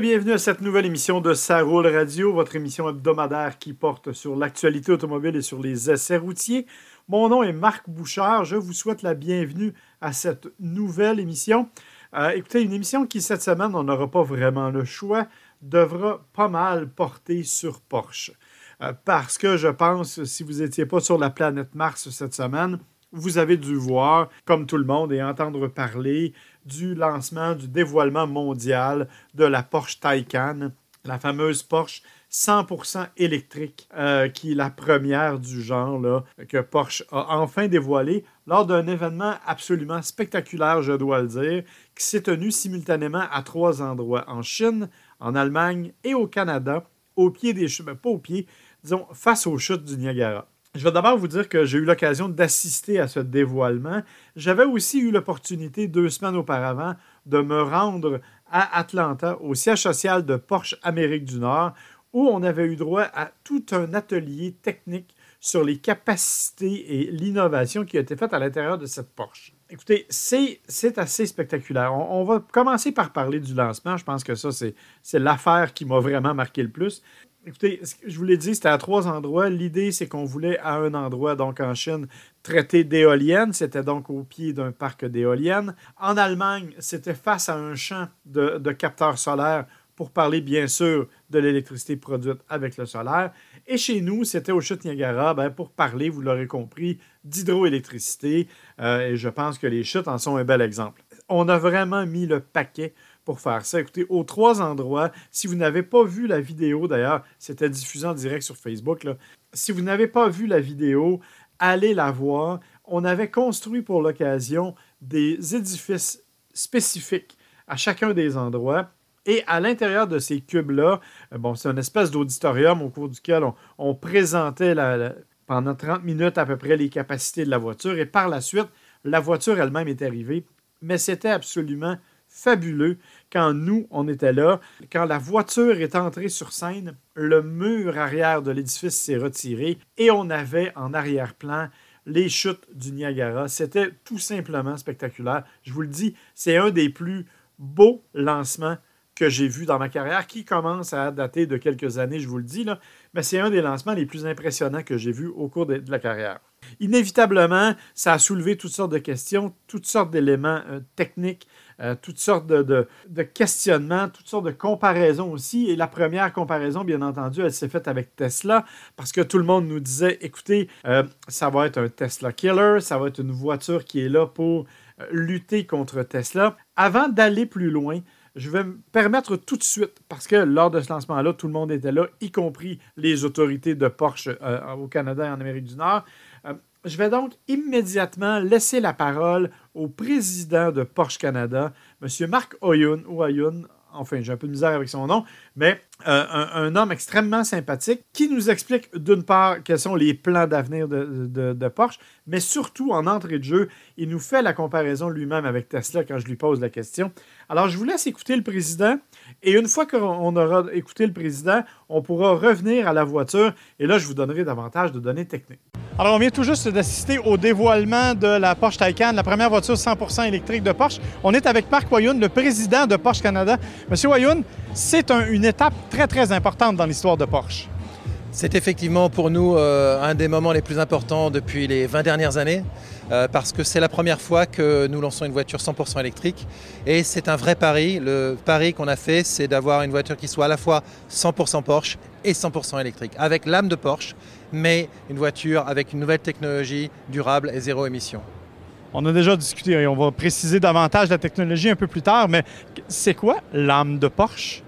Bienvenue à cette nouvelle émission de Ça roule radio, votre émission hebdomadaire qui porte sur l'actualité automobile et sur les essais routiers. Mon nom est Marc Bouchard. Je vous souhaite la bienvenue à cette nouvelle émission. Euh, écoutez, une émission qui, cette semaine, on n'aura pas vraiment le choix, devra pas mal porter sur Porsche. Euh, parce que je pense, si vous n'étiez pas sur la planète Mars cette semaine, vous avez dû voir, comme tout le monde, et entendre parler du lancement, du dévoilement mondial de la Porsche Taycan, la fameuse Porsche 100% électrique, euh, qui est la première du genre là, que Porsche a enfin dévoilée lors d'un événement absolument spectaculaire, je dois le dire, qui s'est tenu simultanément à trois endroits, en Chine, en Allemagne et au Canada, au pied des chutes, ben, pas au pied, disons, face aux chutes du Niagara. Je vais d'abord vous dire que j'ai eu l'occasion d'assister à ce dévoilement. J'avais aussi eu l'opportunité, deux semaines auparavant, de me rendre à Atlanta, au siège social de Porsche Amérique du Nord, où on avait eu droit à tout un atelier technique sur les capacités et l'innovation qui a été faite à l'intérieur de cette Porsche. Écoutez, c'est assez spectaculaire. On, on, va commencer par parler du lancement. Je pense que ça, c'est l'affaire qui m'a vraiment marqué le plus. Écoutez, je vous l'ai dit, c'était à trois endroits. L'idée, c'est qu'on voulait à un endroit, donc en Chine, traiter d'éoliennes. C'était donc au pied d'un parc d'éoliennes. En Allemagne, c'était face à un champ de, capteurs solaires pour parler bien sûr de l'électricité produite avec le solaire. Et chez nous, c'était au chutes Niagara ben, pour parler, vous l'aurez compris, d'hydroélectricité. Euh, et je pense que les chutes en sont un bel exemple. On a vraiment mis le paquet pour faire ça. Écoutez, aux trois endroits, si vous n'avez pas vu la vidéo, d'ailleurs, c'était diffusé en direct sur Facebook, si vous n'avez pas vu la vidéo, allez la voir. On avait construit pour l'occasion des édifices spécifiques à chacun des endroits. Et à l'intérieur de ces cubes-là, euh, bon, c'est une espèce d'auditorium au cours duquel on, présentait pendant 30 minutes à peu près les capacités de la voiture. Et par la suite, la voiture elle-même est arrivée. Mais c'était absolument fabuleux quand nous, on était là. Quand la voiture est entrée sur scène, le mur arrière de l'édifice s'est retiré et on avait en arrière-plan les chutes du Niagara. C'était tout simplement spectaculaire. Je vous le dis, c'est un des plus beaux lancements que j'ai vu dans ma carrière, qui commence à dater de quelques années, je vous le dis, là, mais c'est un des lancements les plus impressionnants que j'ai vu au cours de, la carrière. Inévitablement, ça a soulevé toutes sortes de questions, toutes sortes d'éléments euh, techniques, euh, toutes sortes de, questionnements, toutes sortes de comparaisons aussi. Et la première comparaison, bien entendu, elle s'est faite avec Tesla parce que tout le monde nous disait, écoutez, euh, ça va être un Tesla killer, ça va être une voiture qui est là pour euh, lutter contre Tesla. Avant d'aller plus loin, je vais me permettre tout de suite, parce que lors de ce lancement-là, tout le monde était là, y compris les autorités de Porsche au Canada et en Amérique du Nord. Je vais donc immédiatement laisser la parole au président de Porsche Canada, M. Marc Oyun, ou Oyun, enfin j'ai un peu de misère avec son nom, mais euh, un, homme extrêmement sympathique qui nous explique d'une part quels sont les plans d'avenir de, Porsche, mais surtout en entrée de jeu, il nous fait la comparaison lui-même avec Tesla quand je lui pose la question. Alors je vous laisse écouter le président et une fois qu'on aura écouté le président, on pourra revenir à la voiture et là je vous donnerai davantage de données techniques. Alors, on vient tout juste d'assister au dévoilement de la Porsche Taycan, la première voiture 100% électrique de Porsche. On est avec Marc Wayoun, le président de Porsche Canada. Monsieur Wayoun, c'est une étape très, très importante dans l'histoire de Porsche. C'est effectivement pour nous euh, un des moments les plus importants depuis les 20 dernières années. Euh, parce que c'est la première fois que nous lançons une voiture 100% électrique et c'est un vrai pari. Le pari qu'on a fait, c'est d'avoir une voiture qui soit à la fois 100% Porsche et 100% électrique, avec l'âme de Porsche, mais une voiture avec une nouvelle technologie durable et zéro émission. On a déjà discuté et on va préciser davantage la technologie un peu plus tard, mais c'est quoi l'âme de Porsche?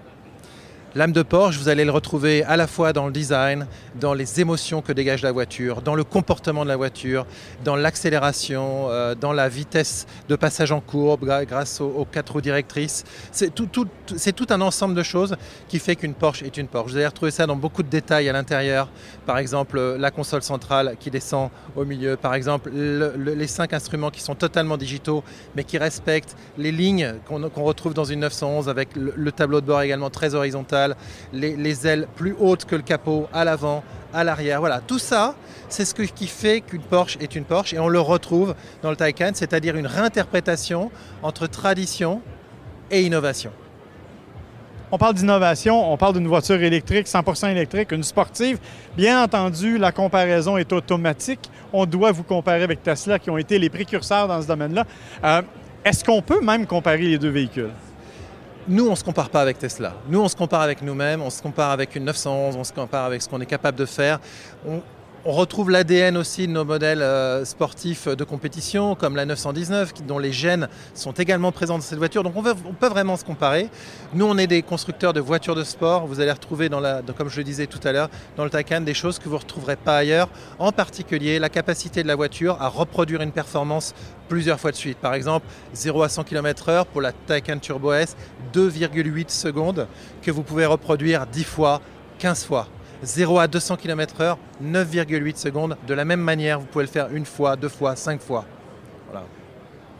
L'âme de Porsche, vous allez le retrouver à la fois dans le design, dans les émotions que dégage la voiture, dans le comportement de la voiture, dans l'accélération, euh, dans la vitesse de passage en courbe grâce aux, quatre roues directrices. C'est tout, tout, un ensemble de choses qui fait qu'une Porsche est une Porsche. Vous allez retrouver ça dans beaucoup de détails à l'intérieur. Par exemple, la console centrale qui descend au milieu. Par exemple, les cinq instruments qui sont totalement digitaux, mais qui respectent les lignes qu'on retrouve dans une 911 avec le tableau de bord également très horizontal les, ailes plus hautes que le capot à l'avant, à l'arrière. Voilà, tout ça, c'est ce qui fait qu'une Porsche est une Porsche et on le retrouve dans le Taycan, c'est-à-dire une réinterprétation entre tradition et innovation. On parle d'innovation, on parle d'une voiture électrique, 100% électrique, une sportive. Bien entendu, la comparaison est automatique. On doit vous comparer avec Tesla qui ont été les précurseurs dans ce domaine-là. Euh, est-ce qu'on peut même comparer les deux véhicules? Nous, on ne se compare pas avec Tesla. Nous, on se compare avec nous-mêmes, on se compare avec une 911, on se compare avec ce qu'on est capable de faire. Retrouve l'ADN aussi de nos modèles euh, sportifs de compétition, comme la 919, dont les gènes sont également présents dans cette voiture. Donc on, peut vraiment se comparer. Nous, on est des constructeurs de voitures de sport. Vous allez retrouver, comme je le disais tout à l'heure, dans le Taycan, des choses que vous ne retrouverez pas ailleurs. En particulier, la capacité de la voiture à reproduire une performance plusieurs fois de suite. Par exemple, 0 à 100 km/h pour la Taycan Turbo S, 2,8 secondes, que vous pouvez reproduire 10 fois, 15 fois. 0 à 200 km/h, 9,8 secondes. De la même manière, vous pouvez le faire une fois, deux fois, cinq fois.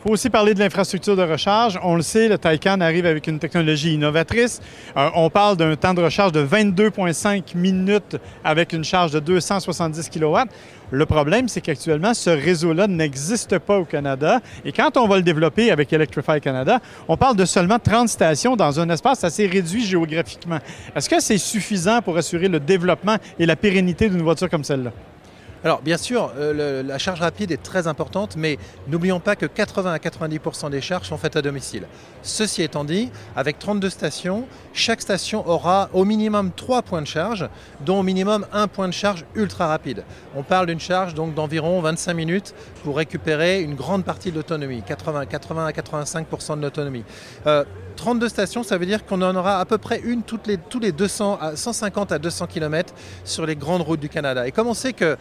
Faut aussi parler de l'infrastructure de recharge. On le sait, le Taycan arrive avec une technologie innovatrice. Euh, on parle d'un temps de recharge de 22,5 minutes avec une charge de 270 kW. Le problème, c'est qu'actuellement, ce réseau-là n'existe pas au Canada. Et quand on va le développer avec Electrify Canada, on parle de seulement 30 stations dans un espace assez réduit géographiquement. Est-ce que c'est suffisant pour assurer le développement et la pérennité d'une voiture comme celle-là? Alors bien sûr, euh, la charge rapide est très importante, mais n'oublions pas que 80 à 90% des charges sont faites à domicile. Ceci étant dit, avec 32 stations, chaque station aura au minimum 3 points de charge, dont au minimum un point de charge ultra rapide. On parle d'une charge donc d'environ 25 minutes pour récupérer une grande partie de l'autonomie, 80, 80 à 85% de l'autonomie. 32 euh, stations, ça veut dire qu'on en aura à peu près une toutes les, tous les 200 à 150 à 200 km sur les grandes routes du Canada. Et comme on sait que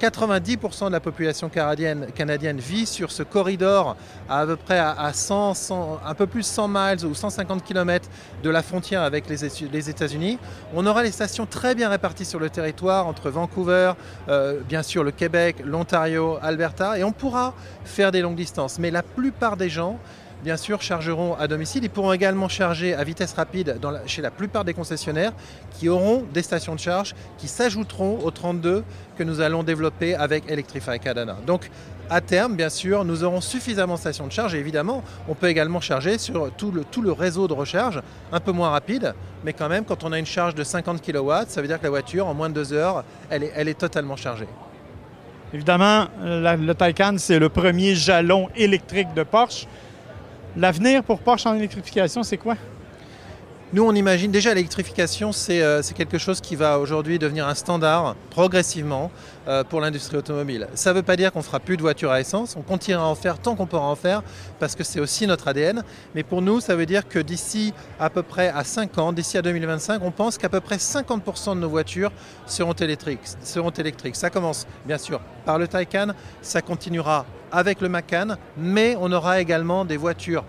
90% de la population canadienne, vit sur ce corridor à, peu près à, 100, un peu plus 100 miles ou 150 km de la frontière avec les, États-Unis. On aura les stations très bien réparties sur le territoire entre Vancouver, euh, bien sûr le Québec, l'Ontario, Alberta, et on pourra faire des longues distances. Mais la plupart des gens bien sûr, chargeront à domicile. Ils pourront également charger à vitesse rapide chez la plupart des concessionnaires qui auront des stations de charge qui s'ajouteront aux 32 que nous allons développer avec Electrify Canada. Donc, à terme, bien sûr, nous aurons suffisamment de stations de charge et évidemment, on peut également charger sur tout le, réseau de recharge, un peu moins rapide, mais quand même, quand on a une charge de 50 kW, ça veut dire que la voiture, en moins de deux heures, elle est totalement chargée. Évidemment, le Taycan, c'est le premier jalon électrique de Porsche. L'avenir pour Porsche en électrification, c'est quoi? Nous, on imagine déjà l'électrification, euh, c'est quelque chose qui va aujourd'hui devenir un standard progressivement euh, pour l'industrie automobile. Ça ne veut pas dire qu'on fera plus de voitures à essence, on continuera à en faire tant qu'on pourra en faire parce que c'est aussi notre ADN. Mais pour nous, ça veut dire que d'ici à peu près à 5 ans, d'ici à 2025, on pense qu'à peu près 50% de nos voitures seront électriques, seront électriques. Ça commence bien sûr par le Taycan, ça continuera avec le Macan, mais on aura également des voitures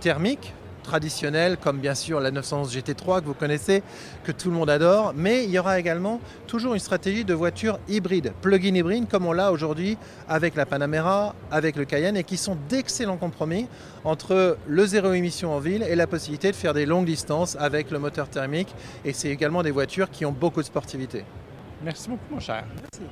thermiques traditionnelles, comme bien sûr la 911 GT3 que vous connaissez, que tout le monde adore, mais il y aura également toujours une stratégie de voitures hybrides, plug-in hybrides, comme on l'a aujourd'hui avec la Panamera, avec le Cayenne, et qui sont d'excellents compromis entre le zéro émission en ville et la possibilité de faire des longues distances avec le moteur thermique. Et c'est également des voitures qui ont beaucoup de sportivité. Merci beaucoup, mon cher. Merci.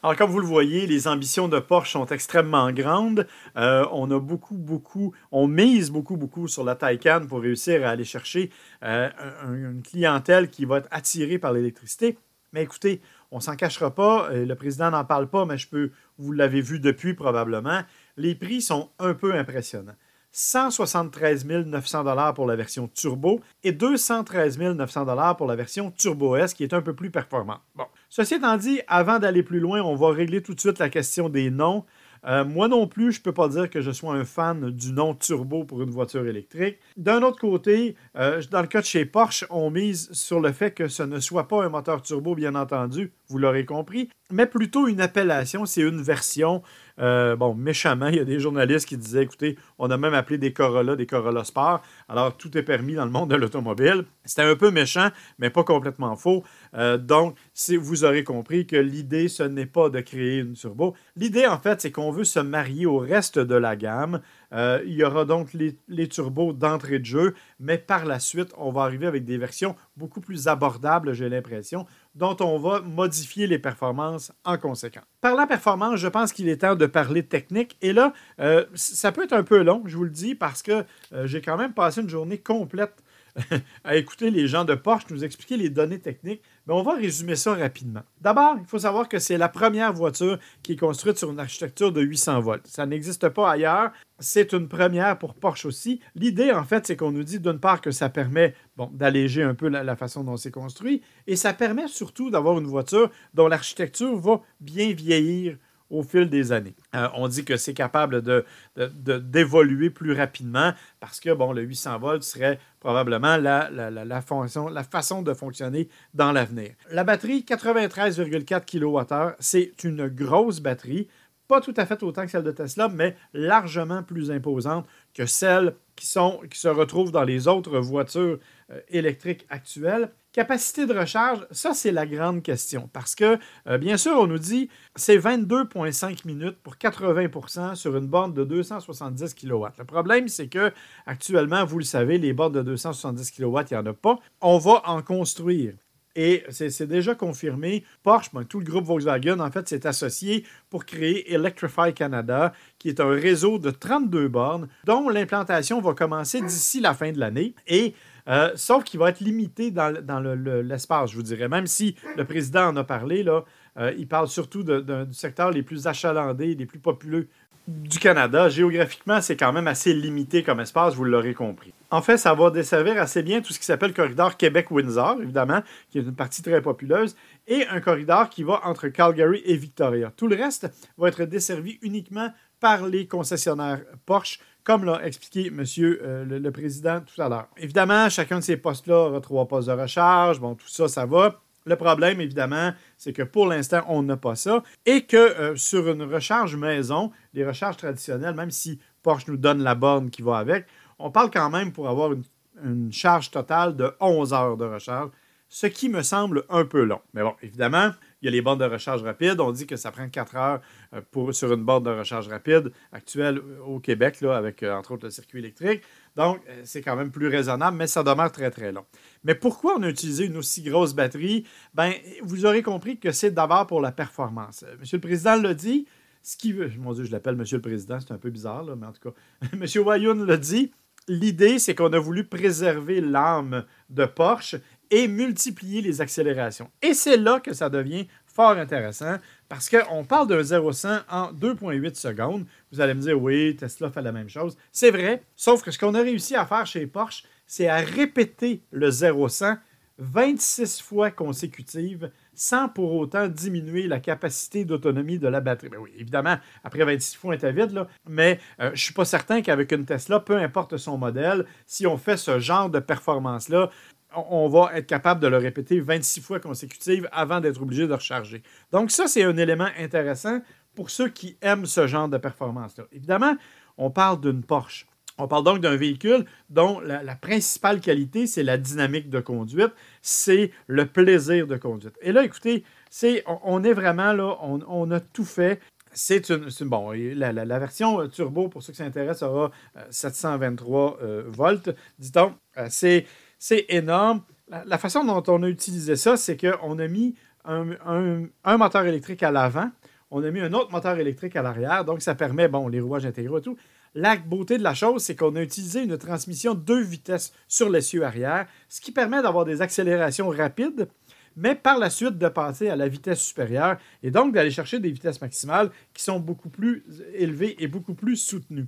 Alors, comme vous le voyez, les ambitions de Porsche sont extrêmement grandes. Euh, on a beaucoup, beaucoup, on mise beaucoup, beaucoup sur la Taycan pour réussir à aller chercher euh, une clientèle qui va être attirée par l'électricité. Mais écoutez, on s'en cachera pas, euh, le président n'en parle pas, mais je peux, vous l'avez vu depuis probablement, les prix sont un peu impressionnants. 173 900 pour la version turbo et 213 900 pour la version turbo S qui est un peu plus performante. Bon, ceci étant dit, avant d'aller plus loin, on va régler tout de suite la question des noms. Euh, moi non plus, je ne peux pas dire que je sois un fan du nom turbo pour une voiture électrique. D'un autre côté, euh, dans le cas de chez Porsche, on mise sur le fait que ce ne soit pas un moteur turbo, bien entendu, vous l'aurez compris, mais plutôt une appellation, c'est une version. Euh, bon, méchamment, il y a des journalistes qui disaient, écoutez, on a même appelé des Corolla des Corolla Sport. Alors, tout est permis dans le monde de l'automobile. C'était un peu méchant, mais pas complètement faux. Euh, donc, vous aurez compris que l'idée, ce n'est pas de créer une turbo. L'idée, en fait, c'est qu'on veut se marier au reste de la gamme. Euh, il y aura donc les, turbos d'entrée de jeu, mais par la suite, on va arriver avec des versions beaucoup plus abordables, j'ai l'impression, dont on va modifier les performances en conséquence. Par la performance, je pense qu'il est temps de parler technique. Et là, euh, ça peut être un peu long, je vous le dis, parce que j'ai quand même passé une journée complète à écouter les gens de Porsche nous expliquer les données techniques, mais on va résumer ça rapidement. D'abord, il faut savoir que c'est la première voiture qui est construite sur une architecture de 800 volts. Ça n'existe pas ailleurs. C'est une première pour Porsche aussi. L'idée, en fait, c'est qu'on nous dit d'une part que ça permet d'alléger un peu la façon dont c'est construit, et ça permet surtout d'avoir une voiture dont l'architecture va bien vieillir au fil des années. Euh, on dit que c'est capable de, d'évoluer plus rapidement parce que bon, le 800 volts serait probablement la, façon de fonctionner dans l'avenir. La batterie, 93,4 kWh, c'est une grosse batterie, pas tout à fait autant que celle de Tesla, mais largement plus imposante que celle qui, qui se retrouvent dans les autres voitures électriques actuelles. Capacité de recharge, ça c'est la grande question. Parce que, euh, bien sûr, on nous dit c'est 22,5 minutes pour 80% sur une borne de 270 kW. Le problème, c'est que actuellement, vous le savez, les bornes de 270 kW, il n'y en a pas. On va en construire. Et c'est déjà confirmé. Porsche, ben, tout le groupe Volkswagen, en fait, s'est associé pour créer Electrify Canada, qui est un réseau de 32 bornes dont l'implantation va commencer d'ici la fin de l'année. Et euh, sauf qu'il va être limité dans, l'espace, je vous dirais. Même si le président en a parlé, là, euh, il parle surtout du secteur les plus achalandés, les plus populeux du Canada. Géographiquement, c'est quand même assez limité comme espace, vous l'aurez compris. En fait, ça va desservir assez bien tout ce qui s'appelle le corridor Québec-Windsor, évidemment, qui est une partie très populeuse, et un corridor qui va entre Calgary et Victoria. Tout le reste va être desservi uniquement par les concessionnaires Porsche comme l'a expliqué Monsieur euh, le, président tout à l'heure. Évidemment, chacun de ces postes-là aura trois postes de recharge. Bon, tout ça, ça va. Le problème, évidemment, c'est que pour l'instant, on n'a pas ça et que euh, sur une recharge maison, les recharges traditionnelles, même si Porsche nous donne la borne qui va avec, on parle quand même pour avoir une, une charge totale de 11 heures de recharge, ce qui me semble un peu long. Mais bon, évidemment, il y a les bornes de recharge rapide. On dit que ça prend 4 heures euh, pour, sur une borne de recharge rapide actuelle euh, au Québec, là, avec euh, entre autres le circuit électrique. Donc, c'est quand même plus raisonnable, mais ça demeure très, très long. Mais pourquoi on a utilisé une aussi grosse batterie? Ben, vous aurez compris que c'est d'abord pour la performance. Monsieur le Président l'a dit, ce qui veut. Mon Dieu, je l'appelle Monsieur le Président, c'est un peu bizarre, là, mais en tout cas, Monsieur Wayoun l'a dit. L'idée, c'est qu'on a voulu préserver l'âme de Porsche et multiplier les accélérations. Et c'est là que ça devient fort intéressant parce qu'on parle d'un 0-100 en 2,8 secondes. Vous allez me dire, oui, Tesla fait la même chose. C'est vrai, sauf que ce qu'on a réussi à faire chez Porsche, c'est à répéter le 0-100 26 fois consécutives sans pour autant diminuer la capacité d'autonomie de la batterie. Ben oui, évidemment, après 26 fois, était vide, là, mais euh, je ne suis pas certain qu'avec une Tesla, peu importe son modèle, si on fait ce genre de performance-là, on va être capable de le répéter 26 fois consécutives avant d'être obligé de recharger. Donc ça, c'est un élément intéressant pour ceux qui aiment ce genre de performance-là. Évidemment, on parle d'une Porsche. On parle donc d'un véhicule dont la, principale qualité, c'est la dynamique de conduite, c'est le plaisir de conduite. Et là, écoutez, on, est vraiment là, on, a tout fait. C'est une, bon, la, version turbo, pour ceux qui s'intéressent, aura 723 euh, euh, volts. Dit-on, euh, c'est c'est énorme. La, façon dont on a utilisé ça, c'est qu'on a mis un, moteur électrique à l'avant, on a mis un autre moteur électrique à l'arrière, donc ça permet, bon, les rouages intégraux et tout. La beauté de la chose, c'est qu'on a utilisé une transmission deux vitesses sur l'essieu arrière, ce qui permet d'avoir des accélérations rapides, mais par la suite de passer à la vitesse supérieure et donc d'aller chercher des vitesses maximales qui sont beaucoup plus élevées et beaucoup plus soutenues.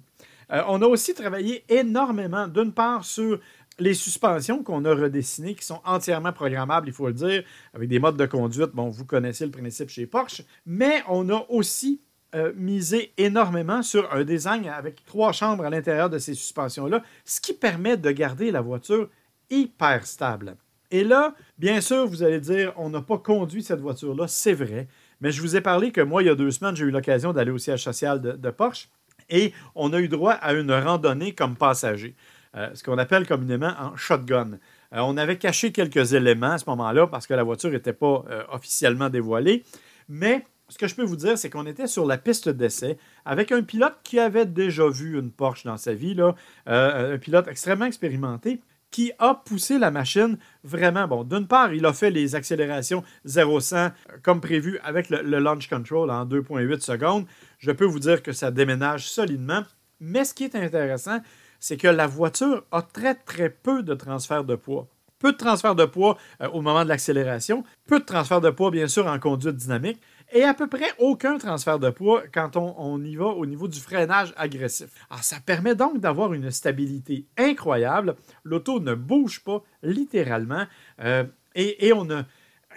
Euh, on a aussi travaillé énormément, d'une part, sur les suspensions qu'on a redessinées, qui sont entièrement programmables, il faut le dire, avec des modes de conduite, bon, vous connaissez le principe chez Porsche, mais on a aussi euh, misé énormément sur un design avec trois chambres à l'intérieur de ces suspensions-là, ce qui permet de garder la voiture hyper stable. Et là, bien sûr, vous allez dire, on n'a pas conduit cette voiture-là, c'est vrai, mais je vous ai parlé que moi, il y a deux semaines, j'ai eu l'occasion d'aller au siège social de Porsche et on a eu droit à une randonnée comme passager. Euh, ce qu'on appelle communément en shotgun. Euh, on avait caché quelques éléments à ce moment-là parce que la voiture n'était pas euh, officiellement dévoilée, mais ce que je peux vous dire, c'est qu'on était sur la piste d'essai avec un pilote qui avait déjà vu une Porsche dans sa vie, là, un pilote extrêmement expérimenté qui a poussé la machine vraiment. Bon, d'une part, il a fait les accélérations 0-100 comme prévu avec le, le launch control en 2,8 secondes. Je peux vous dire que ça déménage solidement. Mais ce qui est intéressant, c'est que la voiture a très, très peu de transfert de poids. Peu de transfert de poids euh, au moment de l'accélération, peu de transfert de poids, bien sûr, en conduite dynamique, et à peu près aucun transfert de poids quand on, y va au niveau du freinage agressif. Alors, ça permet donc d'avoir une stabilité incroyable. L'auto ne bouge pas littéralement euh, et, on a.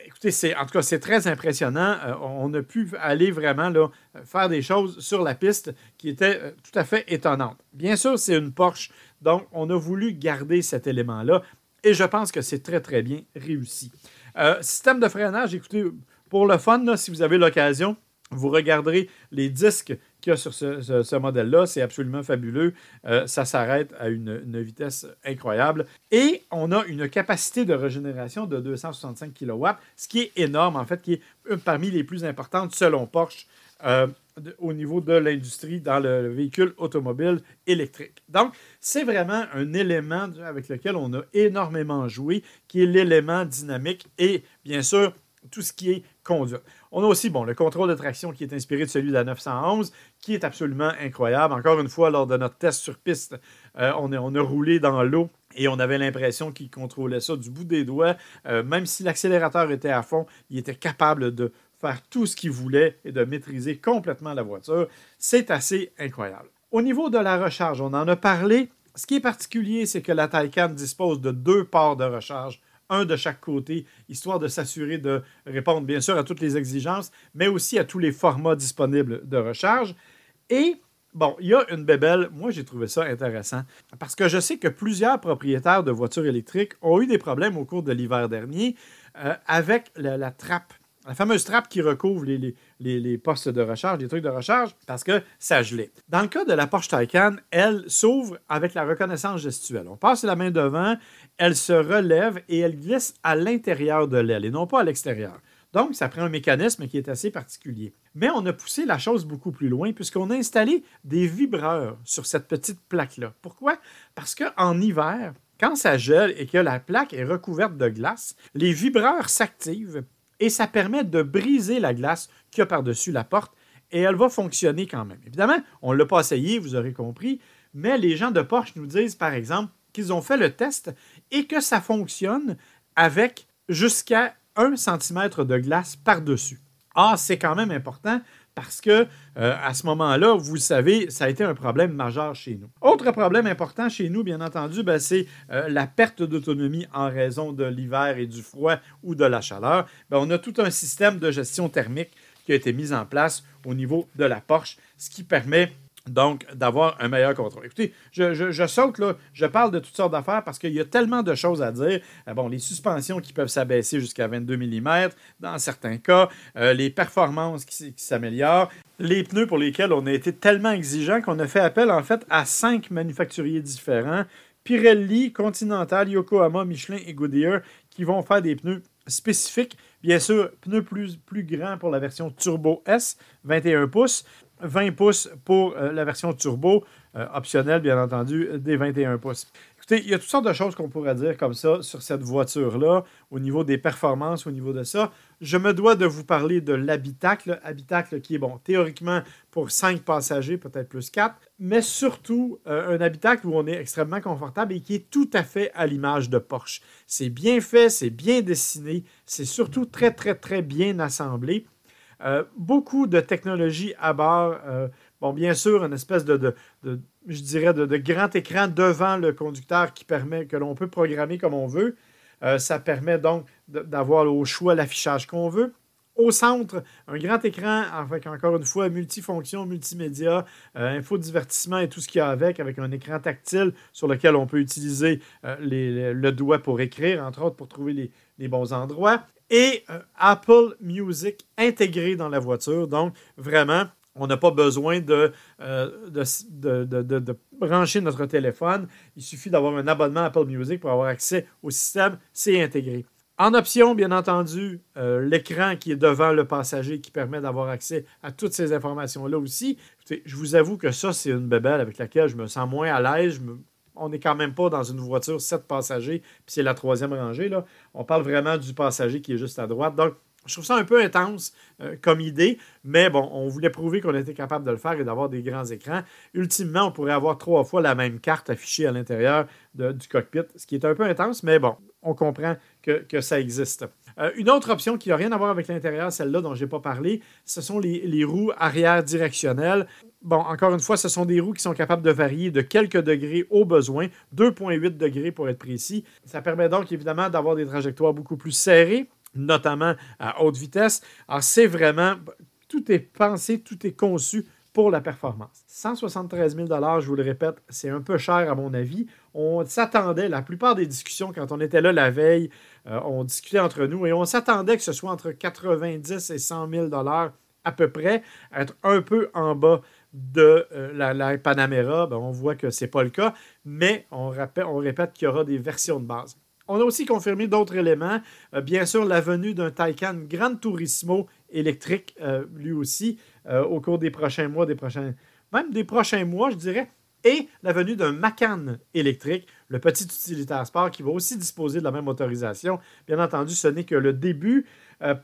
Écoutez, c'est, en tout cas, c'est très impressionnant. Euh, on a pu aller vraiment là, faire des choses sur la piste qui étaient euh, tout à fait étonnantes. Bien sûr, c'est une Porsche, donc on a voulu garder cet élément-là et je pense que c'est très, très bien réussi. système de freinage, écoutez, pour le fun, si vous avez l'occasion, vous regarderez les disques qu'il y a sur ce, modèle-là. C'est absolument fabuleux. Euh, ça s'arrête à une, vitesse incroyable. Et on a une capacité de régénération de 265 kW, ce qui est énorme, en fait, qui est parmi les plus importantes selon Porsche. Euh, au niveau de l'industrie dans le véhicule automobile électrique. Donc, c'est vraiment un élément avec lequel on a énormément joué, qui est l'élément dynamique et bien sûr tout ce qui est conduite. On a aussi bon, le contrôle de traction qui est inspiré de celui de la 911, qui est absolument incroyable. Encore une fois, lors de notre test sur piste, euh, on, a roulé dans l'eau et on avait l'impression qu'il contrôlait ça du bout des doigts. Euh, même si l'accélérateur était à fond, il était capable de faire tout ce qu'il voulait et de maîtriser complètement la voiture. C'est assez incroyable. Au niveau de la recharge, on en a parlé. Ce qui est particulier, c'est que la Taycan dispose de deux ports de recharge un de chaque côté, histoire de s'assurer de répondre bien sûr à toutes les exigences, mais aussi à tous les formats disponibles de recharge. Et Bon, il y a une bébelle, moi j'ai trouvé ça intéressant, parce que je sais que plusieurs propriétaires de voitures électriques ont eu des problèmes au cours de l'hiver dernier euh, avec la, trappe la fameuse trappe qui recouvre les, postes de recharge, les trucs de recharge, parce que ça gelait. Dans le cas de la Porsche Taycan, elle s'ouvre avec la reconnaissance gestuelle. On passe la main devant, elle se relève et elle glisse à l'intérieur de l'aile et non pas à l'extérieur. Donc, ça prend un mécanisme qui est assez particulier. Mais on a poussé la chose beaucoup plus loin puisqu'on a installé des vibreurs sur cette petite plaque-là. Pourquoi? Parce qu'en hiver, quand ça gèle et que la plaque est recouverte de glace, les vibreurs s'activent et ça permet de briser la glace qu'il y a par-dessus la porte et elle va fonctionner quand même. Évidemment, on ne l'a pas essayé, vous aurez compris, mais les gens de Porsche nous disent, par exemple, qu'ils ont fait le test et que ça fonctionne avec jusqu'à 1 cm de glace par-dessus. Ah, c'est quand même important parce que euh, à ce moment-là, vous savez, ça a été un problème majeur chez nous. Autre problème important chez nous, bien entendu, ben, c'est euh, la perte d'autonomie en raison de l'hiver et du froid ou de la chaleur. Ben, on a tout un système de gestion thermique qui a été mis en place au niveau de la Porsche, ce qui permet donc, d'avoir un meilleur contrôle. Écoutez, je, saute là, je parle de toutes sortes d'affaires parce qu'il y a tellement de choses à dire. Euh, les suspensions qui peuvent s'abaisser jusqu'à 22 mm dans certains cas, euh, les performances qui, s'améliorent, les pneus pour lesquels on a été tellement exigeant qu'on a fait appel en fait à cinq manufacturiers différents Pirelli, Continental, Yokohama, Michelin et Goodyear qui vont faire des pneus spécifiques. Bien sûr, pneus plus, plus grands pour la version Turbo S, 21 pouces, 20 pouces pour euh, la version turbo, euh, optionnelle bien entendu, des 21 pouces. Écoutez, il y a toutes sortes de choses qu'on pourrait dire comme ça sur cette voiture-là, au niveau des performances, au niveau de ça. Je me dois de vous parler de l'habitacle, habitacle qui est bon, théoriquement pour 5 passagers, peut-être plus 4, mais surtout euh, un habitacle où on est extrêmement confortable et qui est tout à fait à l'image de Porsche. C'est bien fait, c'est bien dessiné, c'est surtout très, très, très bien assemblé. Euh, beaucoup de technologies à bord. Euh, bon, bien sûr, une espèce de, je dirais, de, grand écran devant le conducteur qui permet que l'on peut programmer comme on veut. Euh, ça permet donc d'avoir au choix l'affichage qu'on veut. Au centre, un grand écran avec encore une fois multifonction, multimédia, infodivertissement et tout ce qu'il y a avec, avec un écran tactile sur lequel on peut utiliser le doigt pour écrire, entre autres pour trouver les bons endroits et euh, Apple Music intégré dans la voiture. Donc, vraiment, on n'a pas besoin de, euh, de, brancher notre téléphone. Il suffit d'avoir un abonnement Apple Music pour avoir accès au système. C'est intégré. En option, bien entendu, euh, l'écran qui est devant le passager qui permet d'avoir accès à toutes ces informations-là aussi. Je vous avoue que ça, c'est une bébelle avec laquelle je me sens moins à l'aise. Je me, on n'est quand même pas dans une voiture 7 passagers, puis c'est la troisième rangée. Là. On parle vraiment du passager qui est juste à droite. Donc, Je trouve ça un peu intense euh, comme idée, mais bon, on voulait prouver qu'on était capable de le faire et d'avoir des grands écrans. Ultimement, on pourrait avoir trois fois la même carte affichée à l'intérieur du cockpit, ce qui est un peu intense, mais bon, on comprend que, ça existe. Euh, une autre option qui n'a rien à voir avec l'intérieur, celle-là dont je n'ai pas parlé, ce sont les, roues arrière directionnelles. Bon, encore une fois, ce sont des roues qui sont capables de varier de quelques degrés au besoin, 2,8 degrés pour être précis. Ça permet donc évidemment d'avoir des trajectoires beaucoup plus serrées notamment à haute vitesse. Alors, c'est vraiment, tout est pensé, tout est conçu pour la performance. 173 000 je vous le répète, c'est un peu cher à mon avis. On s'attendait, la plupart des discussions, quand on était là la veille, euh, on discutait entre nous et on s'attendait que ce soit entre 90 et 100 000 à peu près, être un peu en bas de euh, la, Panamera. Ben, on voit que ce n'est pas le cas, mais on, on répète qu'il y aura des versions de base. On a aussi confirmé d'autres éléments. Euh, bien sûr, la venue d'un Taycan Gran Turismo électrique, lui aussi, au cours des prochains mois, des prochains, même des prochains mois, je dirais. Et la venue d'un Macan électrique, le petit utilitaire sport qui va aussi disposer de la même motorisation. Bien entendu, ce n'est que le début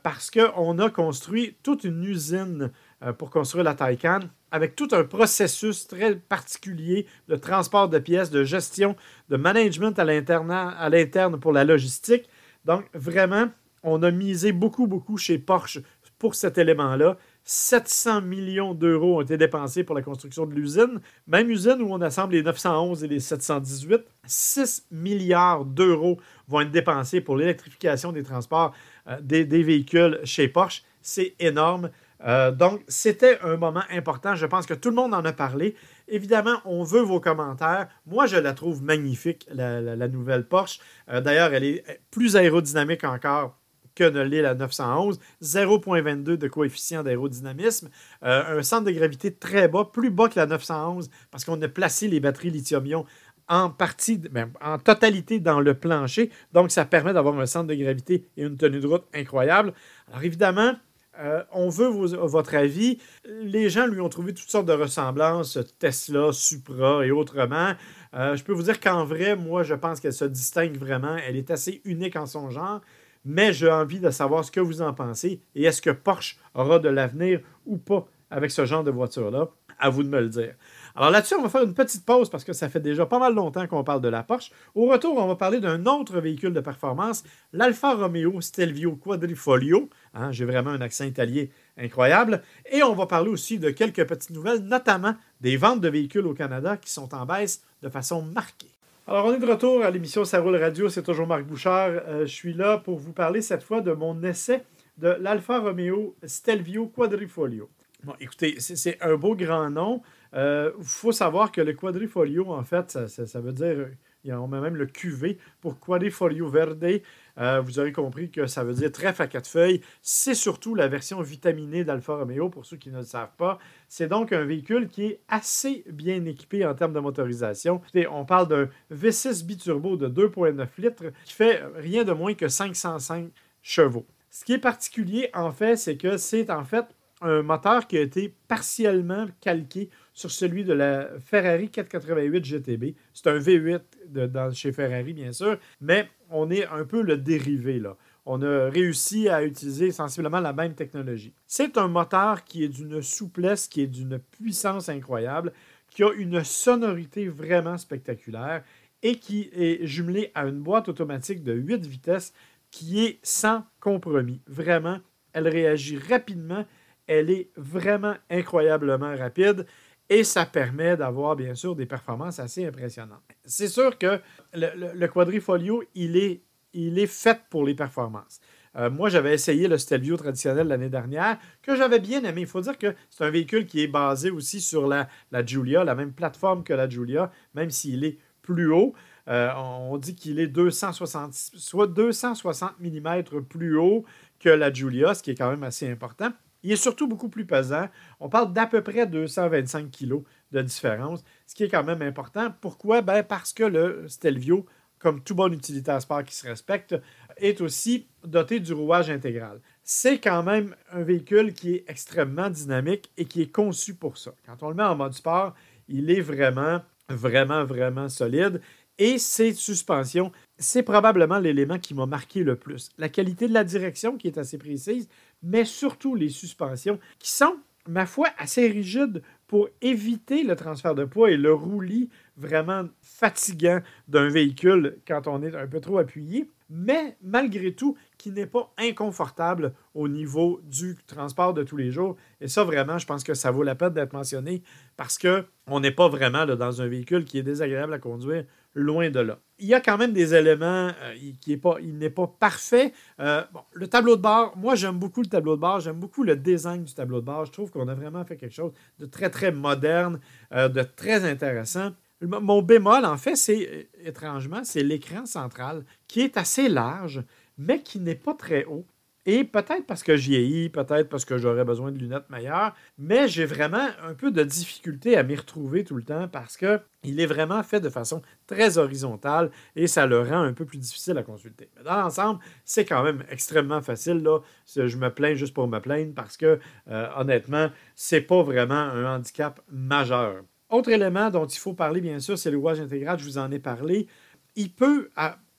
parce qu'on a construit toute une usine pour construire la Taycan avec tout un processus très particulier de transport de pièces, de gestion, de management à l'interne pour la logistique. Donc, vraiment, on a misé beaucoup, beaucoup chez Porsche pour cet élément-là. 700 millions d'euros ont été dépensés pour la construction de l'usine. Même usine où on assemble les 911 et les 718. 6 milliards d'euros vont être dépensés pour l'électrification des transports euh, des, véhicules chez Porsche. C'est énorme. Euh, donc, c'était un moment important. Je pense que tout le monde en a parlé. Évidemment, on veut vos commentaires. Moi, je la trouve magnifique, la, nouvelle Porsche. Euh, d'ailleurs, elle est plus aérodynamique encore que l'est la 911. 0,22 de coefficient d'aérodynamisme. Euh, un centre de gravité très bas, plus bas que la 911, parce qu'on a placé les batteries lithium-ion en partie, ben, en totalité dans le plancher. Donc, ça permet d'avoir un centre de gravité et une tenue de route incroyable. Alors, évidemment, euh, on veut votre avis. Les gens lui ont trouvé toutes sortes de ressemblances, Tesla, Supra et autrement. Euh, je peux vous dire qu'en vrai, moi, je pense qu'elle se distingue vraiment. Elle est assez unique en son genre. Mais j'ai envie de savoir ce que vous en pensez et est-ce que Porsche aura de l'avenir ou pas avec ce genre de voiture-là. À vous de me le dire. Alors là-dessus, on va faire une petite pause parce que ça fait déjà pas mal longtemps qu'on parle de la Porsche. Au retour, on va parler d'un autre véhicule de performance, l'Alfa Romeo Stelvio Quadrifoglio. Hein, j'ai vraiment un accent italien incroyable. Et on va parler aussi de quelques petites nouvelles, notamment des ventes de véhicules au Canada qui sont en baisse de façon marquée. Alors, on est de retour à l'émission Ça radio. C'est toujours Marc Bouchard. Euh, je suis là pour vous parler cette fois de mon essai de l'Alfa Romeo Stelvio Quadrifoglio. Bon, écoutez, c'est un beau grand nom. Il euh, faut savoir que le quadrifolio, en fait, ça, veut dire, on met même le QV pour quadrifolio verde. Euh, vous aurez compris que ça veut dire trèfle à quatre feuilles. C'est surtout la version vitaminée d'Alfa Romeo, pour ceux qui ne le savent pas. C'est donc un véhicule qui est assez bien équipé en termes de motorisation. on parle d'un V6 biturbo de 2,9 litres qui fait rien de moins que 505 chevaux. Ce qui est particulier, en fait, c'est que c'est en fait un moteur qui a été partiellement calqué sur celui de la Ferrari 488 GTB. C'est un V8 de, chez Ferrari, bien sûr, mais on est un peu le dérivé là. On a réussi à utiliser sensiblement la même technologie. C'est un moteur qui est d'une souplesse, qui est d'une puissance incroyable, qui a une sonorité vraiment spectaculaire et qui est jumelé à une boîte automatique de 8 vitesses qui est sans compromis. Vraiment, elle réagit rapidement elle est vraiment incroyablement rapide et ça permet d'avoir bien sûr des performances assez impressionnantes. C'est sûr que le, quadrifolio, il est, fait pour les performances. Euh, moi, j'avais essayé le Stelvio traditionnel l'année dernière, que j'avais bien aimé. Il faut dire que c'est un véhicule qui est basé aussi sur la, la Giulia, la même plateforme que la Giulia, même s'il est plus haut. Euh, on dit qu'il est 260, soit 260 mm plus haut que la Giulia, ce qui est quand même assez important. Il est surtout beaucoup plus pesant. On parle d'à peu près 225 kg de différence, ce qui est quand même important. Pourquoi? Ben parce que le Stelvio, comme tout bon utilitaire sport qui se respecte, est aussi doté du rouage intégral. C'est quand même un véhicule qui est extrêmement dynamique et qui est conçu pour ça. Quand on le met en mode sport, il est vraiment, vraiment, vraiment solide Et ces suspensions, c'est probablement l'élément qui m'a marqué le plus. La qualité de la direction qui est assez précise, mais surtout les suspensions qui sont, ma foi, assez rigides pour éviter le transfert de poids et le roulis vraiment fatigant d'un véhicule quand on est un peu trop appuyé, mais malgré tout, qui n'est pas inconfortable au niveau du transport de tous les jours. Et ça, vraiment, je pense que ça vaut la peine d'être mentionné parce qu'on n'est pas vraiment dans un véhicule qui est désagréable à conduire, loin de là. Il y a quand même des éléments euh, qui il n'est pas parfait. Euh, le tableau de bord, moi j'aime beaucoup le tableau de bord, j'aime beaucoup le design du tableau de bord. Je trouve qu'on a vraiment fait quelque chose de très très moderne, euh, de très intéressant. Mon bémol, en fait, c'est étrangement, c'est l'écran central qui est assez large, mais qui n'est pas très haut. Et peut-être parce que j'y ai peut-être parce que j'aurais besoin de lunettes meilleures, mais j'ai vraiment un peu de difficulté à m'y retrouver tout le temps parce qu'il est vraiment fait de façon très horizontale et ça le rend un peu plus difficile à consulter. Mais dans l'ensemble, c'est quand même extrêmement facile. Là. Je me plains juste pour me plaindre parce que, euh, honnêtement, c'est pas vraiment un handicap majeur. Autre élément dont il faut parler, bien sûr, c'est le rouage intégral. Je vous en ai parlé. Il peut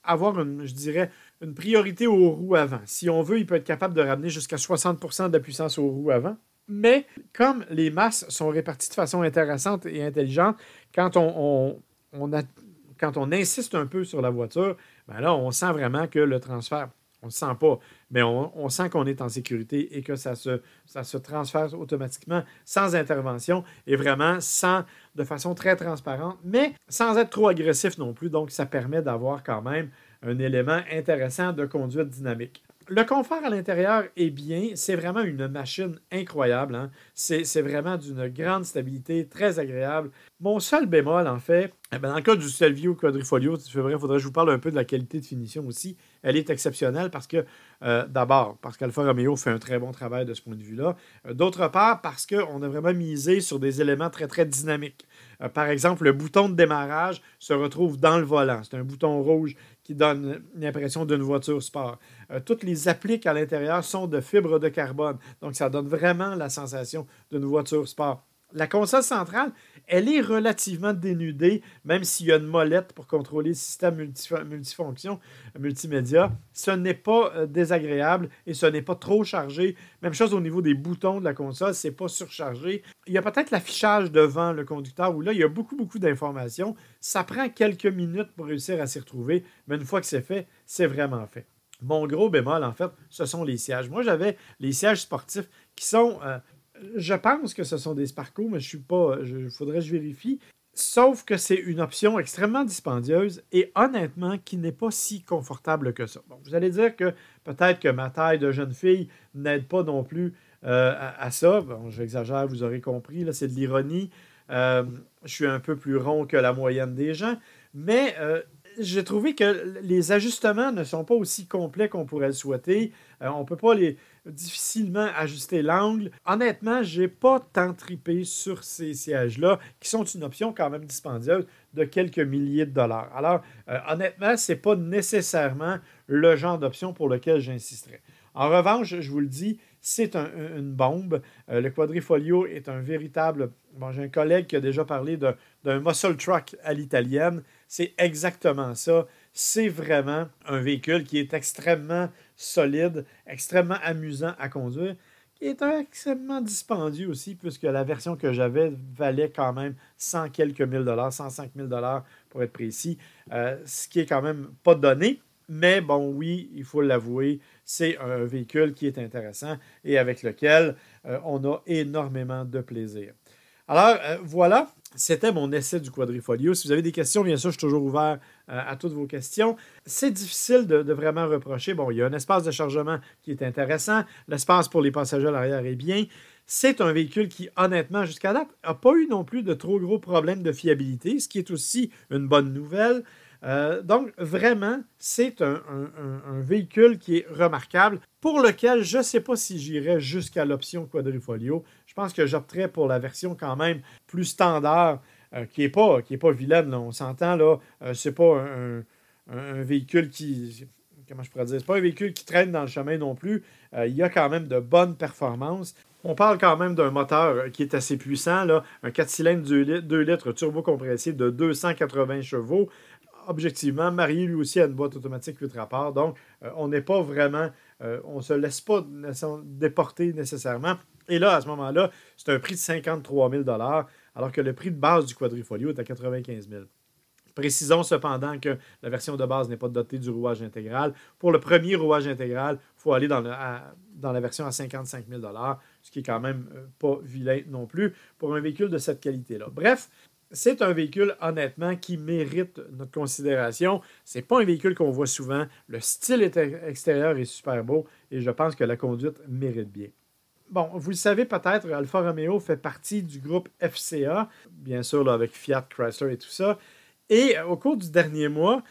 avoir, une, je dirais, une priorité aux roues avant. Si on veut, il peut être capable de ramener jusqu'à 60% de la puissance aux roues avant. Mais comme les masses sont réparties de façon intéressante et intelligente, quand on, insiste un peu sur la voiture, ben là, on sent vraiment que le transfert on ne le sent pas, mais on, sent qu'on est en sécurité et que ça se, transfère automatiquement sans intervention et vraiment de façon très transparente, mais sans être trop agressif non plus. Donc, ça permet d'avoir quand même un élément intéressant de conduite dynamique. Le confort à l'intérieur est bien. C'est vraiment une machine incroyable. Hein. C'est vraiment d'une grande stabilité, très agréable. Mon seul bémol, en fait, eh ben, dans le cas du Stelvio Quadrifolio, il faudrait que je vous parle un peu de la qualité de finition aussi. Elle est exceptionnelle parce que, euh, d'abord, parce qu'Alfa Romeo fait un très bon travail de ce point de vue-là. Euh, d'autre part, parce qu'on a vraiment misé sur des éléments très, très dynamiques. Euh, par exemple, le bouton de démarrage se retrouve dans le volant. C'est un bouton rouge qui donne l'impression d'une voiture sport. Euh, toutes les appliques à l'intérieur sont de fibres de carbone. Donc, ça donne vraiment la sensation d'une voiture sport. La console centrale, elle est relativement dénudée, même s'il y a une molette pour contrôler le système multifonction, multimédia. Ce n'est pas euh, désagréable et ce n'est pas trop chargé. Même chose au niveau des boutons de la console, c'est pas surchargé. Il y a peut-être l'affichage devant le conducteur où là, il y a beaucoup, beaucoup d'informations. Ça prend quelques minutes pour réussir à s'y retrouver, mais une fois que c'est fait, c'est vraiment fait. Mon gros bémol, en fait, ce sont les sièges. Moi, j'avais les sièges sportifs qui sont. Euh, je pense que ce sont des Sparco, mais je suis pas. Il faudrait que je vérifie. Sauf que c'est une option extrêmement dispendieuse et honnêtement qui n'est pas si confortable que ça. Vous allez dire que peut-être que ma taille de jeune fille n'aide pas non plus euh, à, ça. Bon, j'exagère, vous aurez compris, là, c'est de l'ironie. Euh, je suis un peu plus rond que la moyenne des gens, mais j'ai trouvé que les ajustements ne sont pas aussi complets qu'on pourrait le souhaiter. Euh, on peut pas les difficilement ajuster l'angle. Honnêtement, j'ai pas tant tripé sur ces sièges-là, qui sont une option quand même dispendieuse de quelques milliers de dollars. Alors, euh, honnêtement, ce n'est pas nécessairement le genre d'option pour lequel j'insisterais. En revanche, je vous le dis, c'est une bombe. Euh, le Quadrifolio est un véritable. Bon, j'ai un collègue qui a déjà parlé d'un muscle truck à l'italienne. C'est exactement ça. C'est vraiment un véhicule qui est extrêmement solide, extrêmement amusant à conduire, qui est extrêmement dispendieux aussi, puisque la version que j'avais valait quand même 100 quelques mille dollars, 105 000 dollars pour être précis, euh, ce qui est quand même pas donné. Mais bon, oui, il faut l'avouer, c'est un véhicule qui est intéressant et avec lequel euh, on a énormément de plaisir. Alors, euh, voilà, c'était mon essai du quadrifolio. Si vous avez des questions, bien sûr, je suis toujours ouvert euh, à toutes vos questions. C'est difficile de, vraiment reprocher. Bon, il y a un espace de chargement qui est intéressant. L'espace pour les passagers à l'arrière est bien. C'est un véhicule qui, honnêtement, jusqu'à date, n'a pas eu non plus de trop gros problèmes de fiabilité, ce qui est aussi une bonne nouvelle. Euh, donc, vraiment, c'est un, véhicule qui est remarquable, pour lequel je ne sais pas si j'irais jusqu'à l'option Quadrifolio. Je pense que j'opterais pour la version quand même plus standard, euh, qui n'est pas, pas vilaine. On s'entend, là, euh, c'est pas un, véhicule qui. Comment je pourrais dire? C'est pas un véhicule qui traîne dans le chemin non plus. il y a quand même de bonnes performances. On parle quand même d'un moteur qui est assez puissant, là, un 4 cylindres 2 litres, turbo compressé de 280 chevaux objectivement, marié lui aussi à une boîte automatique 8 rapports. Donc, on n'est pas vraiment, on ne se laisse pas déporter nécessairement. Et là, à ce moment-là, c'est un prix de 53 000 alors que le prix de base du Quadrifolio est à 95 000 Précisons cependant que la version de base n'est pas dotée du rouage intégral. Pour le premier rouage intégral, il faut aller dans, dans, la version à 55 000 ce qui est quand même euh, pas vilain non plus pour un véhicule de cette qualité-là. Bref, c'est un véhicule, honnêtement, qui mérite notre considération. Ce n'est pas un véhicule qu'on voit souvent. Le style extérieur est super beau et je pense que la conduite mérite bien. Bon, vous le savez peut-être, Alfa Romeo fait partie du groupe FCA, bien sûr avec Fiat, Chrysler et tout ça. Et euh, au cours du dernier mois,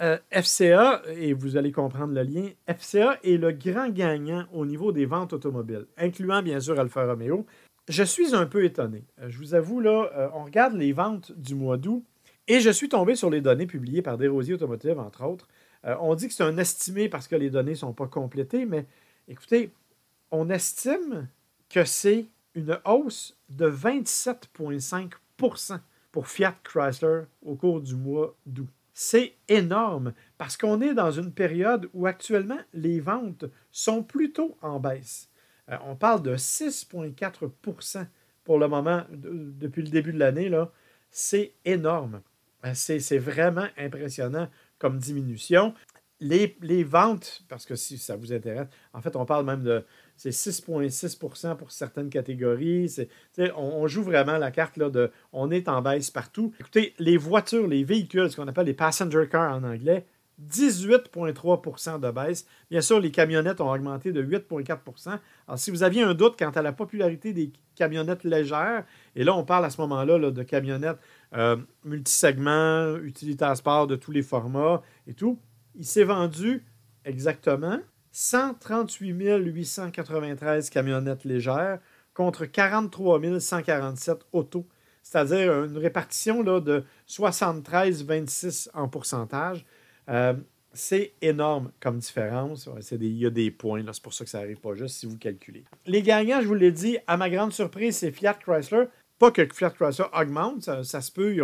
euh, FCA, et vous allez comprendre le lien, FCA est le grand gagnant au niveau des ventes automobiles, incluant bien sûr Alfa Romeo. Je suis un peu étonné. Euh, je vous avoue, là, on regarde les ventes du mois d'août et je suis tombé sur les données publiées par Desrosiers Automotive, entre autres. on dit que c'est un estimé parce que les données ne sont pas complétées, mais écoutez, on estime que c'est une hausse de 27,5% pour Fiat Chrysler au cours du mois d'août. C'est énorme parce qu'on est dans une période où actuellement les ventes sont plutôt en baisse. Euh, on parle de 6,4% pour le moment depuis le début de l'année. C'est énorme. Euh, c'est vraiment impressionnant comme diminution. Les, ventes, parce que si ça vous intéresse, en fait, on parle même de c'est 6,6% pour certaines catégories. On, on, joue vraiment la carte là, de on est en baisse partout. Écoutez, les voitures, les véhicules, ce qu'on appelle les passenger cars en anglais, 18,3% de baisse. Bien sûr, les camionnettes ont augmenté de 8,4% Alors, si vous aviez un doute quant à la popularité des camionnettes légères, et là, on parle à ce moment-là là, de camionnettes euh, multisegments, utilitaires sport de tous les formats et tout, il s'est vendu exactement 138 893 camionnettes légères contre 43 147 autos, c'est-à-dire une répartition là, de 73-26 en pourcentage. Euh, c'est énorme comme différence. il y a des points, c'est pour ça que ça n'arrive pas juste si vous calculez. Les gagnants, je vous l'ai dit, à ma grande surprise, c'est Fiat Chrysler. Pas que Fiat Chrysler augmente, ça, se peut. Ils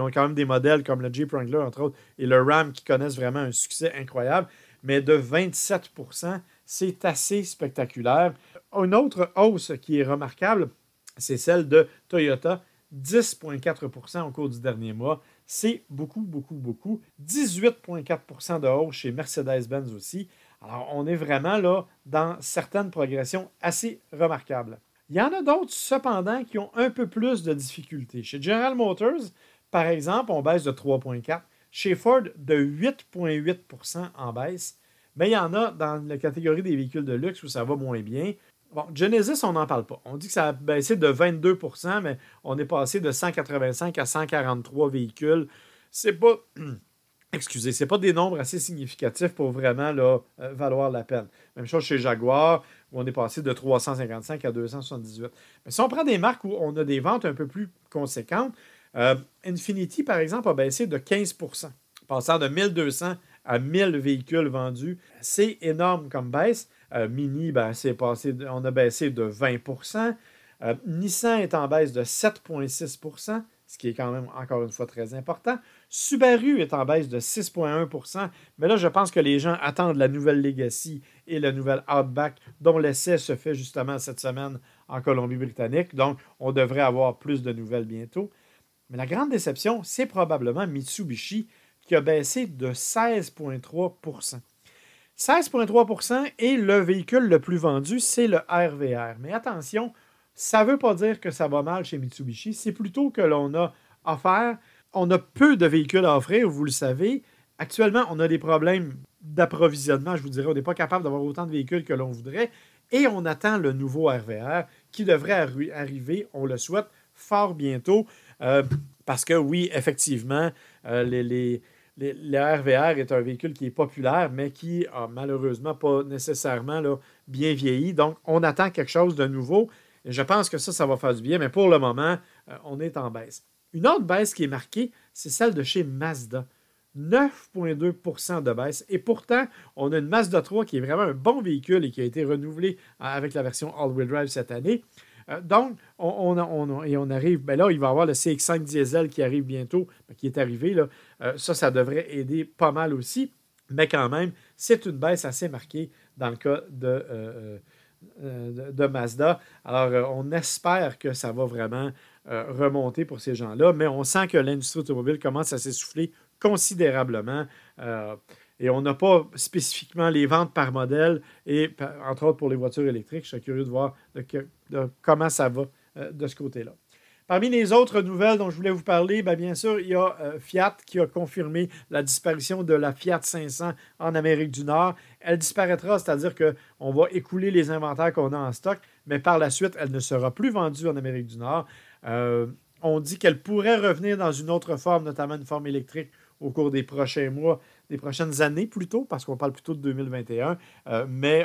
ont, quand même des modèles comme le Jeep Wrangler, entre autres, et le Ram qui connaissent vraiment un succès incroyable mais de 27% C'est assez spectaculaire. Une autre hausse qui est remarquable, c'est celle de Toyota, 10,4% au cours du dernier mois. C'est beaucoup, beaucoup, beaucoup. 18,4% de hausse chez Mercedes-Benz aussi. Alors, on est vraiment là dans certaines progressions assez remarquables. Il y en a d'autres, cependant, qui ont un peu plus de difficultés. Chez General Motors, par exemple, on baisse de 3,4% chez Ford, de 8,8% en baisse. Mais il y en a dans la catégorie des véhicules de luxe où ça va moins bien. Bon, Genesis, on n'en parle pas. On dit que ça a baissé de 22% mais on est passé de 185 à 143 véhicules. C'est pas. Excusez, c'est pas des nombres assez significatifs pour vraiment là, euh, valoir la peine. Même chose chez Jaguar, où on est passé de 355 à 278. Mais si on prend des marques où on a des ventes un peu plus conséquentes, euh, Infinity, par exemple, a baissé de 15% passant de 1200 à 1000 véhicules vendus. C'est énorme comme baisse. Euh, Mini, ben, passé, on a baissé de 20% euh, Nissan est en baisse de 7,6% ce qui est quand même encore une fois très important. Subaru est en baisse de 6,1% mais là, je pense que les gens attendent la nouvelle Legacy et la nouvelle Outback, dont l'essai se fait justement cette semaine en Colombie-Britannique. Donc, on devrait avoir plus de nouvelles bientôt. Mais la grande déception, c'est probablement Mitsubishi qui a baissé de 16,3 16,3% et le véhicule le plus vendu, c'est le RVR. Mais attention, ça ne veut pas dire que ça va mal chez Mitsubishi, c'est plutôt que l'on a offert, on a peu de véhicules à offrir, vous le savez. Actuellement, on a des problèmes d'approvisionnement, je vous dirais, on n'est pas capable d'avoir autant de véhicules que l'on voudrait. Et on attend le nouveau RVR qui devrait arriver, on le souhaite, fort bientôt. Euh, parce que oui, effectivement, euh, les, le RVR est un véhicule qui est populaire, mais qui a malheureusement pas nécessairement bien vieilli. Donc, on attend quelque chose de nouveau. Je pense que ça, ça va faire du bien, mais pour le moment, euh, on est en baisse. Une autre baisse qui est marquée, c'est celle de chez Mazda. 9,2% de baisse. Et pourtant, on a une Mazda 3 qui est vraiment un bon véhicule et qui a été renouvelé avec la version all-wheel drive cette année. Donc, on, et on arrive, ben là, il va y avoir le CX5 diesel qui arrive bientôt, ben, qui est arrivé. Là. ça, ça devrait aider pas mal aussi. Mais quand même, c'est une baisse assez marquée dans le cas de, de, Mazda. Alors, on espère que ça va vraiment remonter pour ces gens-là, mais on sent que l'industrie automobile commence à s'essouffler considérablement. Et on n'a pas spécifiquement les ventes par modèle, et entre autres pour les voitures électriques. Je suis curieux de voir comment ça va euh, de ce côté-là. Parmi les autres nouvelles dont je voulais vous parler, bien, bien sûr, il y a euh, Fiat qui a confirmé la disparition de la Fiat 500 en Amérique du Nord. Elle disparaîtra, c'est-à-dire qu'on va écouler les inventaires qu'on a en stock, mais par la suite, elle ne sera plus vendue en Amérique du Nord. Euh, on dit qu'elle pourrait revenir dans une autre forme, notamment une forme électrique, au cours des prochains mois des prochaines années plutôt, parce qu'on parle plutôt de 2021, euh, mais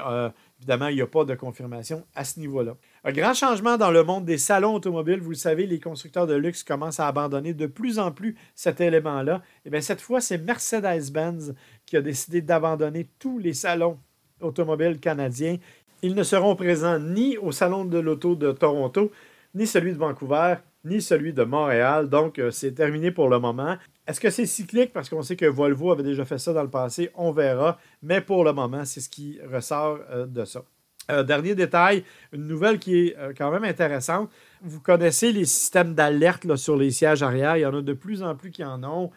évidemment, il n'y a pas de confirmation à ce niveau-là. Un grand changement dans le monde des salons automobiles. Vous le savez, les constructeurs de luxe commencent à abandonner de plus en plus cet élément-là. Et eh bien, cette fois, c'est Mercedes-Benz qui a décidé d'abandonner tous les salons automobiles canadiens. Ils ne seront présents ni au Salon de l'Auto de Toronto, ni celui de Vancouver, ni celui de Montréal. Donc, euh, c'est terminé pour le moment. Est-ce que c'est cyclique? Parce qu'on sait que Volvo avait déjà fait ça dans le passé. On verra. Mais pour le moment, c'est ce qui ressort euh, de ça. Euh, dernier détail, une nouvelle qui est euh, quand même intéressante. Vous connaissez les systèmes d'alerte sur les sièges arrière. Il y en a de plus en plus qui en ont.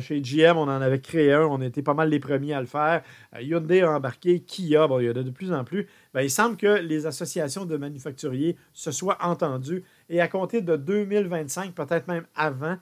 chez GM, on en avait créé un. On était pas mal les premiers à le faire. Hyundai a embarqué. Kia, bon, il y en a de plus en plus. Ben, il semble que les associations de manufacturiers se soient entendues. Et à compter de 2025, peut-être même avant,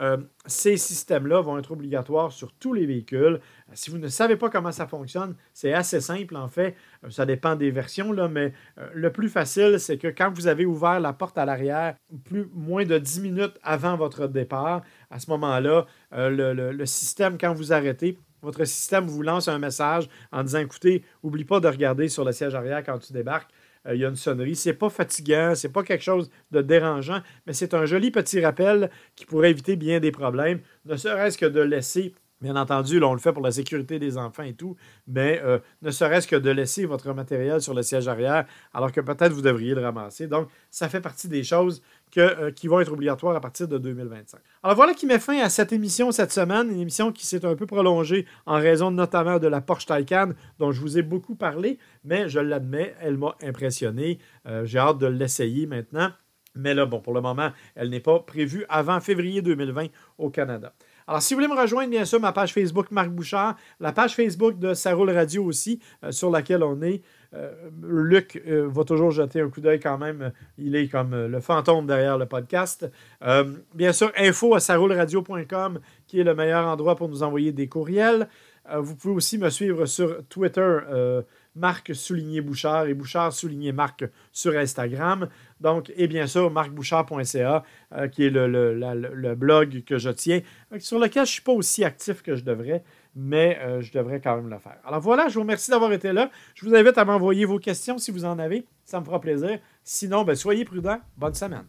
euh, ces systèmes-là vont être obligatoires sur tous les véhicules. Euh, si vous ne savez pas comment ça fonctionne, c'est assez simple en fait. Euh, ça dépend des versions, là, mais le plus facile, c'est que quand vous avez ouvert la porte à l'arrière, plus moins de 10 minutes avant votre départ, à ce moment-là, le, système, quand vous arrêtez, votre système vous lance un message en disant écoutez, n'oublie pas de regarder sur le siège arrière quand tu débarques. Euh, il y a une sonnerie. C'est pas fatigant, c'est pas quelque chose de dérangeant, mais c'est un joli petit rappel qui pourrait éviter bien des problèmes, ne serait-ce que de laisser Bien entendu, là, on le fait pour la sécurité des enfants et tout, mais euh, ne serait-ce que de laisser votre matériel sur le siège arrière, alors que peut-être vous devriez le ramasser. Donc, ça fait partie des choses euh, qui vont être obligatoires à partir de 2025. Alors voilà qui met fin à cette émission cette semaine, une émission qui s'est un peu prolongée en raison notamment de la Porsche Taycan, dont je vous ai beaucoup parlé, mais je l'admets, elle m'a impressionné. Euh, j'ai hâte de l'essayer maintenant. Mais là, bon, pour le moment, elle n'est pas prévue avant février 2020 au Canada. Alors, si vous voulez me rejoindre, bien sûr, ma page Facebook Marc Bouchard, la page Facebook de Saroule Radio aussi, euh, sur laquelle on est. Euh, Luc euh, va toujours jeter un coup d'œil quand même. Il est comme le fantôme derrière le podcast. bien sûr, info à sarouleradio.com, qui est le meilleur endroit pour nous envoyer des courriels. vous pouvez aussi me suivre sur Twitter. Marc souligné Bouchard et Bouchard souligné Marc sur Instagram. Donc, et bien sûr, marcbouchard.ca, euh, qui est le, blog que je tiens, euh, sur lequel je ne suis pas aussi actif que je devrais, mais euh, je devrais quand même le faire. Alors voilà, je vous remercie d'avoir été là. Je vous invite à m'envoyer vos questions si vous en avez. Ça me fera plaisir. Sinon, ben, soyez prudents. Bonne semaine.